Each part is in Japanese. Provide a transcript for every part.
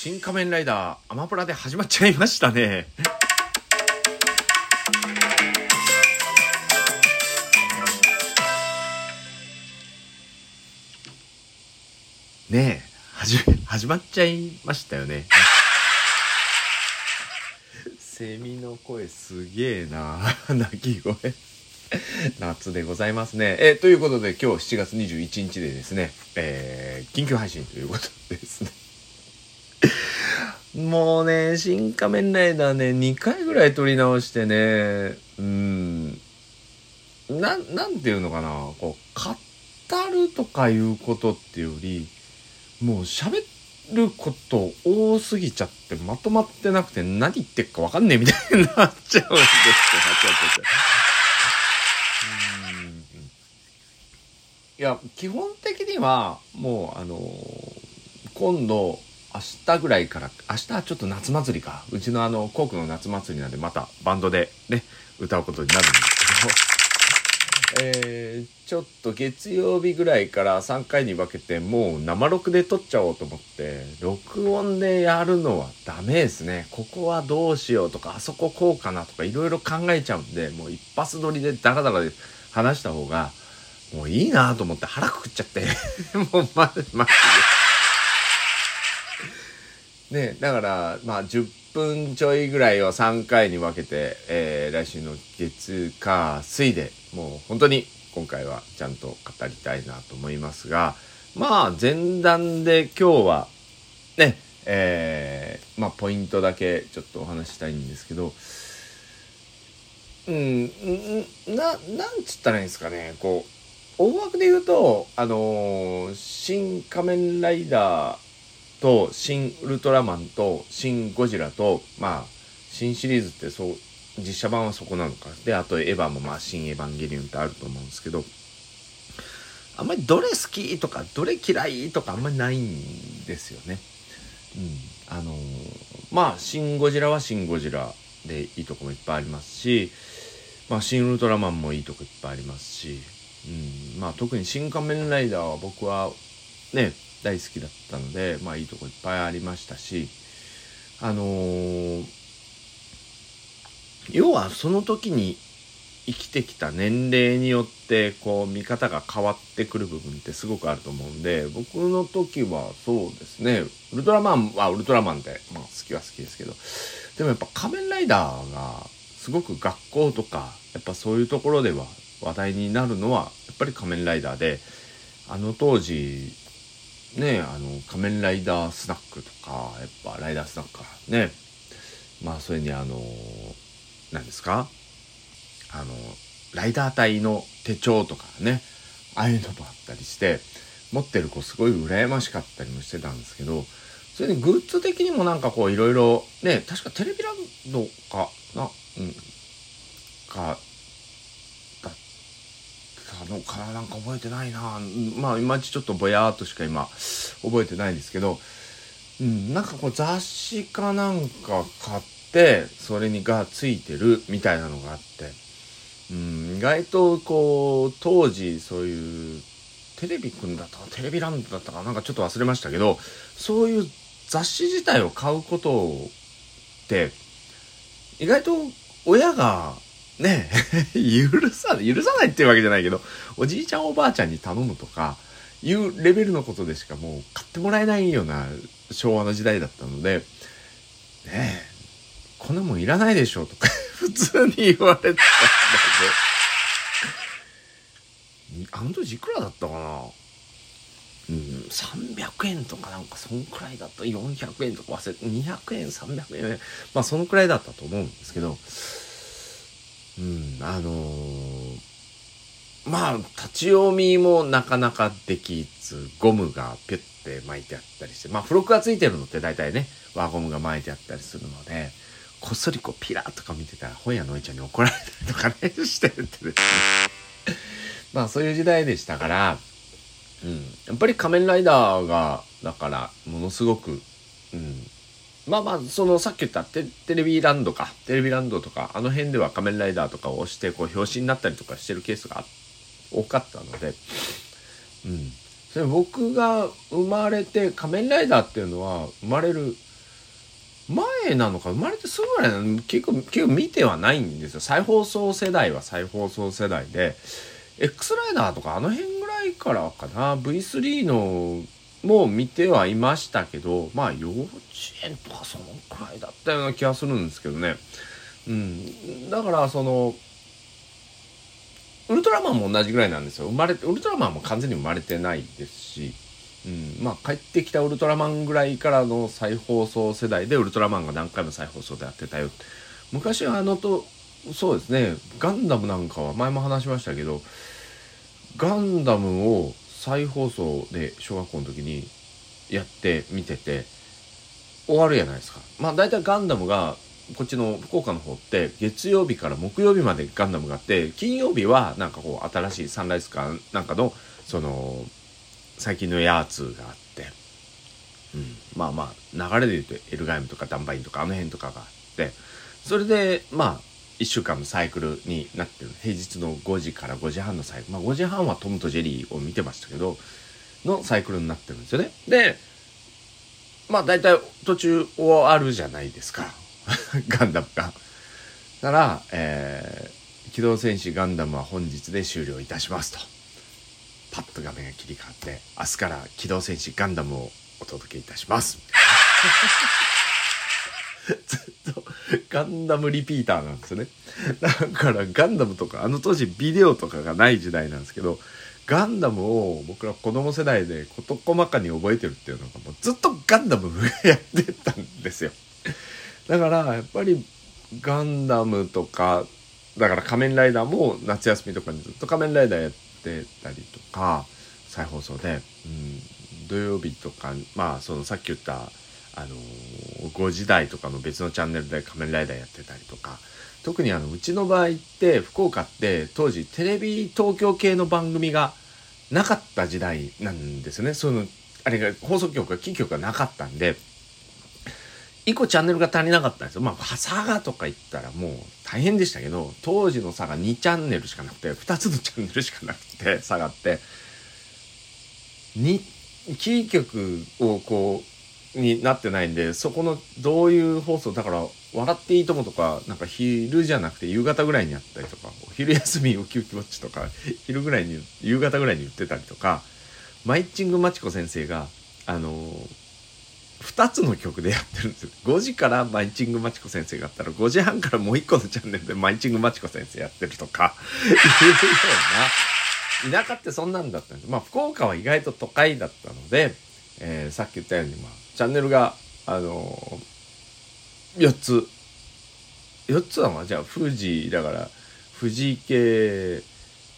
新仮面ライダーアマプラで始まっちゃいましたね。ねえ、始め、始まっちゃいましたよね。セミの声すげえな 鳴き声。夏でございますね。えということで今日7月21日でですね、えー、緊急配信ということですね。もうね、新仮面ライダーね、2回ぐらい撮り直してね、うん、な、なんていうのかな、こう、語るとかいうことっていうより、もう喋ること多すぎちゃってまとまってなくて何言ってっかわかんねえみたいになっちゃうんですよ。いや、基本的には、もう、あのー、今度、明日ぐらいから、明日はちょっと夏祭りか。うちのあの、コークの夏祭りなんで、またバンドでね、歌うことになるんですけど、えー、ちょっと月曜日ぐらいから3回に分けて、もう生録で撮っちゃおうと思って、録音でやるのはダメですね。ここはどうしようとか、あそここうかなとか、いろいろ考えちゃうんで、もう一発撮りでダラダラで話した方が、もういいなと思って腹くくっちゃって もうま、まね、だから、まあ、10分ちょいぐらいを3回に分けて、えー、来週の月、火、水で、もう本当に今回はちゃんと語りたいなと思いますが、まあ、前段で今日は、ね、えー、まあ、ポイントだけちょっとお話したいんですけど、うん、な、なんつったらいいんですかね、こう、大枠で言うと、あのー、新仮面ライダーと、新ウルトラマンと、新ゴジラと、まあ、新シリーズってそう、実写版はそこなのか。で、あとエヴァもまあ、新エヴァンゲリオンってあると思うんですけど、あんまりどれ好きとか、どれ嫌いとかあんまりないんですよね。うん。あのー、まあ、新ゴジラは新ゴジラでいいとこもいっぱいありますし、まあ、新ウルトラマンもいいとこいっぱいありますし、うん、まあ特に新仮面ライダーは僕はね、大好きだったので、まあいいとこいっぱいありましたし、あのー、要はその時に生きてきた年齢によってこう見方が変わってくる部分ってすごくあると思うんで僕の時はそうですねウルトラマンはウルトラマンで、まあ、好きは好きですけどでもやっぱ仮面ライダーがすごく学校とかやっぱそういうところでは話題になるのはやっぱり仮面ライダーであの当時ねあの仮面ライダースナックとかやっぱライダースナックか。ね。まあそれにあの何ですか？あのライダー隊の手帳とかね。ああいうのもあったりして持ってる子すごい羨ましかったりもしてたんですけどそれにグッズ的にもなんかこういろいろね確かテレビランドかな？うんかたのかななんか覚えてないな。まあいまいちちょっとぼやーっとしか今覚えてないんですけど、うん、なんかこう雑誌かなんか買ってそれにがついてるみたいなのがあって、うん、意外とこう当時そういうテレビくんだったかテレビランドだったかなんかちょっと忘れましたけどそういう雑誌自体を買うことって意外と親がねえ 許さない、許さないっていうわけじゃないけど、おじいちゃんおばあちゃんに頼むとか、いうレベルのことでしかもう買ってもらえないような昭和の時代だったので、ねえ、こんなもんいらないでしょとか 普通に言われてたんだけど、あの時いくらだったかな？うん、300円とかなんかそんくらいだった。400円とか忘れて、200円、300円、まあそのくらいだったと思うんですけど、うん、あのー、まあ、立ち読みもなかなかできず、ゴムがピュッて巻いてあったりして、まあ、付録がついてるのって大体ね、輪ゴムが巻いてあったりするので、こっそりこうピラッとか見てたら本屋のおいちゃんに怒られたりとかね、してるってですね。まあそういう時代でしたから、うん。やっぱり仮面ライダーが、だから、ものすごく、うん。まあまあ、そのさっき言ったテテレビランドか、テレビランドとか、あの辺では仮面ライダーとかを押して、こう、表紙になったりとかしてるケースが多かったので、うん。それ僕が生まれて、仮面ライダーっていうのは、生まれる前なのか生まれてすぐぐらいなの結構結構見てはないんですよ。再放送世代は再放送世代で。X ライダーとかあの辺ぐらいからかな。V3 のも見てはいましたけどまあ幼稚園とかそのくらいだったような気がするんですけどね。うん。だからそのウルトラマンも同じぐらいなんですよ。生まれてウルトラマンも完全に生まれてないですし。うん、まあ帰ってきたウルトラマンぐらいからの再放送世代でウルトラマンが何回も再放送でやってたよ。昔はあのとそうですね。ガンダムなんかは前も話しましたけどガンダムを再放送で小学校の時にやって見てて終わるじゃないですか。まあ大体ガンダムがこっちの福岡の方って月曜日から木曜日までガンダムがあって金曜日はなんかこう新しいサンライズカーなんかのその最近のやつがあって、うん、まあまあ流れで言うとエルガイムとかダンバインとかあの辺とかがあって。それでまあ1週間のサイクルになってる。平日の5時から5時半のサイクル。まあ5時半はトムとジェリーを見てましたけどのサイクルになってるんですよね。でまあ大体途中終わるじゃないですか。ガンダムが。だから、えー、機動戦士ガンダムは本日で終了いたしますと。パッと画面が切り替わって明日から「機動戦士ガンダム」をお届けいたします。ずっとガンダムリピーターなんですね。だからガンダムとかあの当時ビデオとかがない時代なんですけどガンダムを僕ら子供世代で事細かに覚えてるっていうのがもうずっとガンダムやってたんですよ。だからやっぱりガンダムとかだから仮面ライダーも夏休みとかにずっと仮面ライダーやってたりとか再放送で、うん、土曜日とかまあそのさっき言ったあの5時台とかの別のチャンネルで仮面ライダーやってたりとか特にあのうちの場合って福岡って当時テレビ東京系の番組がなかった時代なんですよねそのあれが放送局がキー局がなかったんで1個チャンネルが足りなかったんですよ。まあ、佐賀とか言ったらもう大変でしたけど、当時の佐賀2チャンネルしかなくて、2つのチャンネルしかなくて、佐賀って、に、キー局をこう、になってないんで、そこのどういう放送、だから、笑っていいともとか、なんか昼じゃなくて夕方ぐらいにやったりとか、昼休みウキウキウォッチとか、昼ぐらいに、夕方ぐらいに言ってたりとか、マイチングマチコ先生が、あのー2つの曲でやってるんですよ。5時からマイチングマチコ先生があったら、5時半からもう1個のチャンネルでマイチングマチコ先生やってるとか、いうような、田舎ってそんなんだったんです。まあ、福岡は意外と都会だったので、えー、さっき言ったように、まあ、チャンネルが、あのー、4つ。4つはまあ、じゃあ、富士、だから、富士系、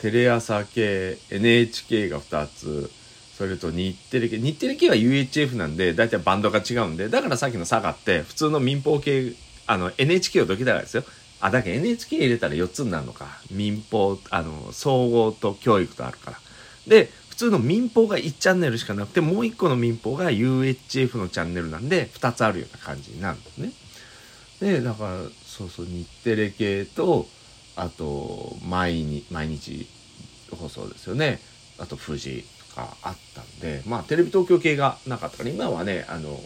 テレ朝系、NHK が2つ、それと日テレ系。日テレ系は UHF なんで大体バンドが違うんで。だからさっきの佐賀って普通の民放系あの NHK をどきたらですよ。あだけ NHK 入れたら4つになるのか。民放あの総合と教育とあるから。で普通の民放が1チャンネルしかなくてもう1個の民放が UHF のチャンネルなんで2つあるような感じになるんですねでだからそうそう日テレ系とあと毎日毎日放送ですよねあと富士があったんで、まあテレビ東京系がなかったから、今はね、あの、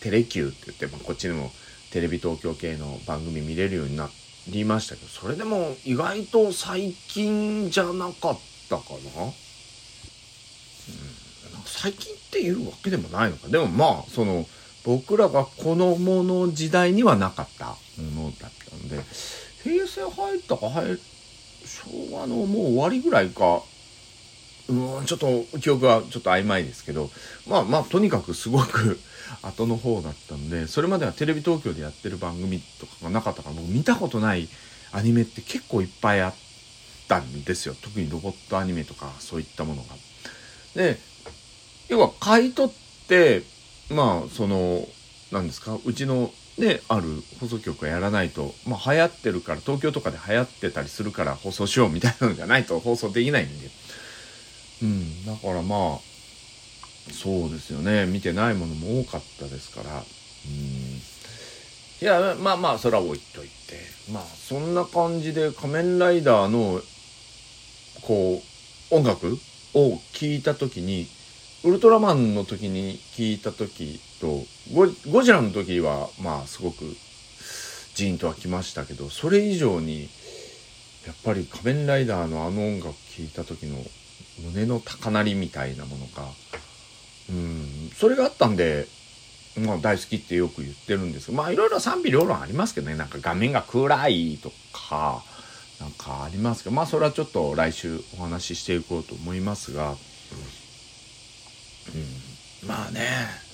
テレキューって言って、まあ、こっちにもテレビ東京系の番組見れるようになりましたけど、それでも意外と最近じゃなかったかな。最近っていうわけでもないのか。でもまあ、その、僕らが子供の時代にはなかったものだったんで、平成入ったか入、昭和のもう終わりぐらいか、うんちょっと記憶はちょっと曖昧ですけどまあまあとにかくすごく 後の方だったんでそれまではテレビ東京でやってる番組とかがなかったから僕見たことないアニメって結構いっぱいあったんですよ特にロボットアニメとかそういったものが。で要は買い取ってまあその何ですか？うちのねある放送局がやらないと、まあ、流行ってるから東京とかで流行ってたりするから放送しようみたいなのじゃないと 放送できないんで。うんだからまあそうですよね。見てないものも多かったですから。うん。いやまあまあそれは置いといて。まあそんな感じで仮面ライダーのこう音楽を聴いた時にウルトラマンの時に聞いた時とゴジラの時はまあすごくジーンとはきましたけどそれ以上にやっぱり仮面ライダーのあの音楽聴いた時の胸の高鳴りみたいなものがうんそれがあったんでまあ大好きってよく言ってるんですけどまあいろいろ賛否両論ありますけどね。なんか画面が暗いとかなんかありますけどまあそれはちょっと来週お話ししていこうと思いますが、まあね。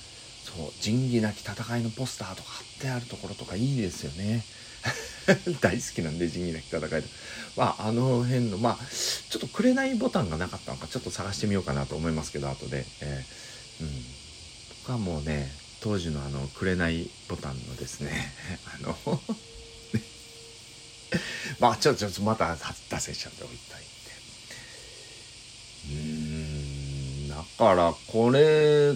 そう仁義なき戦いのポスターとか貼ってあるところとかいいですよね。大好きなんで仁義なき戦いまああの辺のまあちょっとくれないボタンがなかったのかちょっと探してみようかなと思いますけど後で、えー、うん、僕はもうね当時のあのくれないボタンのですね あの まあちょっとまた出せちゃっておいたいんでうんだからこれ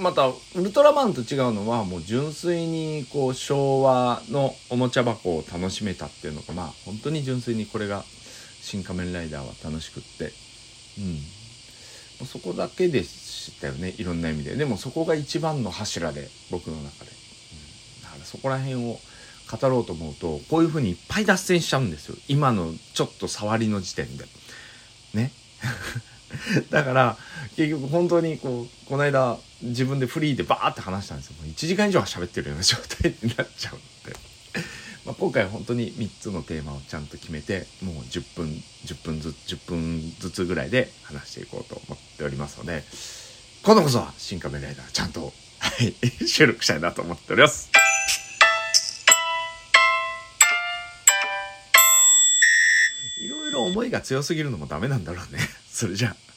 またウルトラマンと違うのはもう純粋にこう昭和のおもちゃ箱を楽しめたっていうのがまあ本当に純粋にこれが「新仮面ライダー」は楽しくって。うん。そこだけでしたよね。いろんな意味ででもそこが一番の柱で僕の中で、うん、だからそこら辺を語ろうと思うとこういうふうにいっぱい脱線しちゃうんですよ。今のちょっと触りの時点で。ね。だから結局本当にこうこの間自分でフリーでバーって話したんですよもう1時間以上は喋ってるような状態になっちゃうんで まあ今回本当に3つのテーマをちゃんと決めてもう10分10分ずつ10分ずつぐらいで話していこうと思っておりますので今度こそは「新仮面ライダー」ちゃんと、はい、収録したいなと思っております。いろいろ思いが強すぎるのもダメなんだろうね。それじゃあ。